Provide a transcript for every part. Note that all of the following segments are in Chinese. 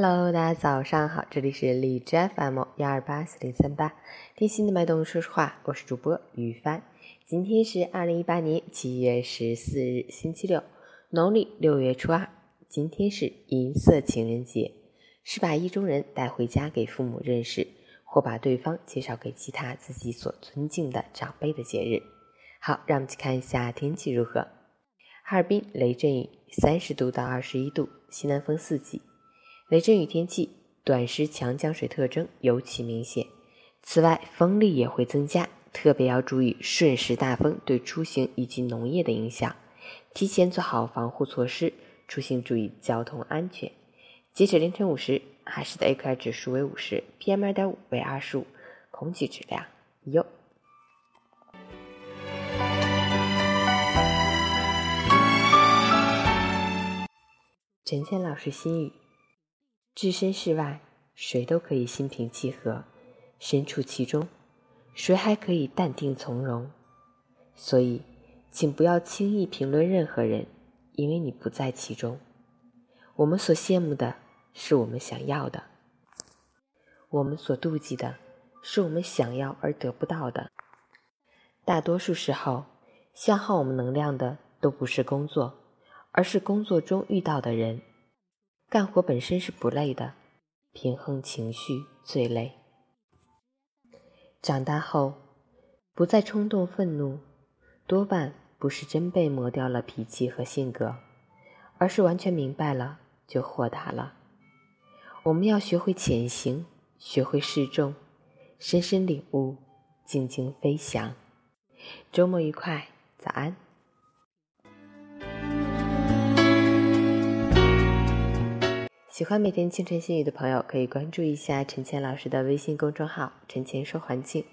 Hello，大家早上好，这里是荔枝 FM 幺二八四零三八，听心的脉动说实话，我是主播于帆。今天是二零一八年七月十四日，星期六，农历六月初二。今天是银色情人节，是把意中人带回家给父母认识，或把对方介绍给其他自己所尊敬的长辈的节日。好，让我们去看一下天气如何。哈尔滨雷阵雨，三十度到二十一度，西南风四级。雷阵雨天气，短时强降水特征尤其明显。此外，风力也会增加，特别要注意瞬时大风对出行以及农业的影响，提前做好防护措施，出行注意交通安全。截止凌晨五时，哈市的 AQI 指数为五十，PM 二点五为二十五，空气质量优。陈倩老师心语：置身事外，谁都可以心平气和；身处其中，谁还可以淡定从容？所以，请不要轻易评论任何人，因为你不在其中。我们所羡慕的是我们想要的，我们所妒忌的是我们想要而得不到的。大多数时候，消耗我们能量的都不是工作。而是工作中遇到的人，干活本身是不累的，平衡情绪最累。长大后，不再冲动愤怒，多半不是真被磨掉了脾气和性格，而是完全明白了就豁达了。我们要学会潜行，学会示众，深深领悟，静静飞翔。周末愉快，早安。喜欢每天清晨心语的朋友，可以关注一下陈倩老师的微信公众号“陈倩说环境”，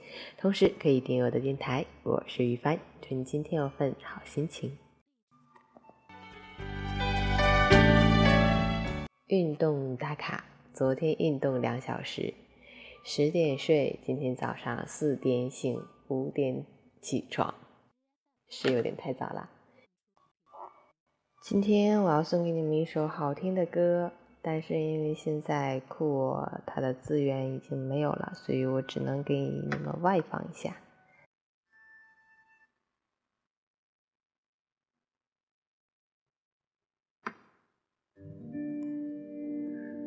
同时可以订阅我的电台。我是于帆，祝你今天有份好心情。运动打卡：昨天运动两小时，十点睡，今天早上四点醒，五点起床，是有点太早了。今天我要送给你们一首好听的歌。但是因为现在酷我它的资源已经没有了，所以我只能给你们外放一下。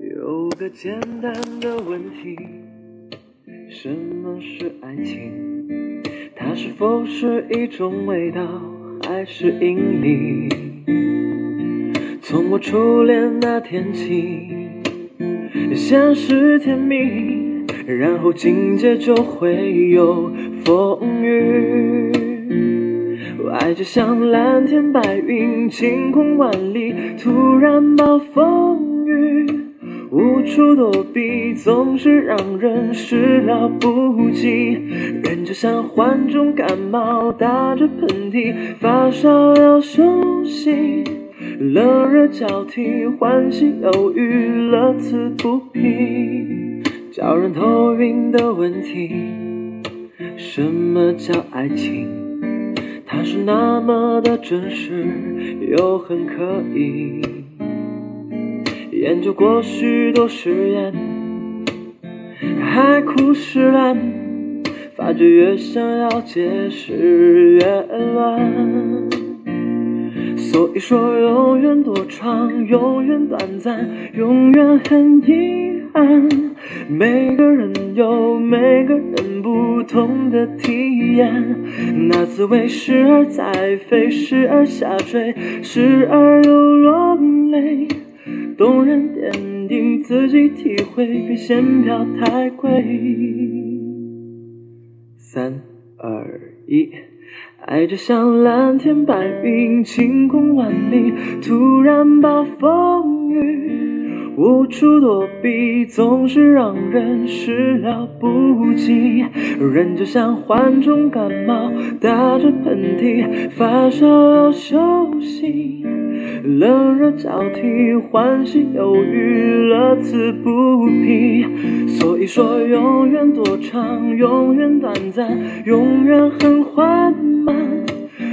有个简单的问题：什么是爱情？它是否是一种味道，还是引力？从我初恋那天起，先是甜蜜，然后紧接就会有风雨。爱就像蓝天白云，晴空万里，突然暴风雨，无处躲避，总是让人始料不及。人就像患重感冒，打着喷嚏，发烧要休息。冷热交替，欢喜忧郁，乐此不疲，叫人头晕的问题。什么叫爱情？它是那么的真实，又很刻意。研究过许多实验，海枯石烂，发觉越想要解释越乱。所以说，永远多长，永远短暂，永远很遗憾。每个人有每个人不同的体验，那滋味时而在飞，时而下坠，时而又落泪。动人点滴，自己体会，别嫌票太贵。三二一。爱就像蓝天白云，晴空万里，突然暴风雨，无处躲避，总是让人始料不及。人就像患重感冒，打着喷嚏，发烧要休息，冷热交替，欢喜忧郁，乐此不疲。所以说，永远多长？永远短暂？永远很缓慢？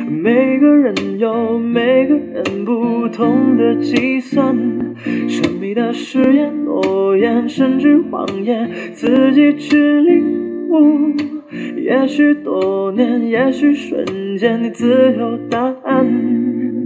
每个人有每个人不同的计算。神秘的誓言、诺言，甚至谎言，自己去领悟。也许多年，也许瞬间，你自有答案。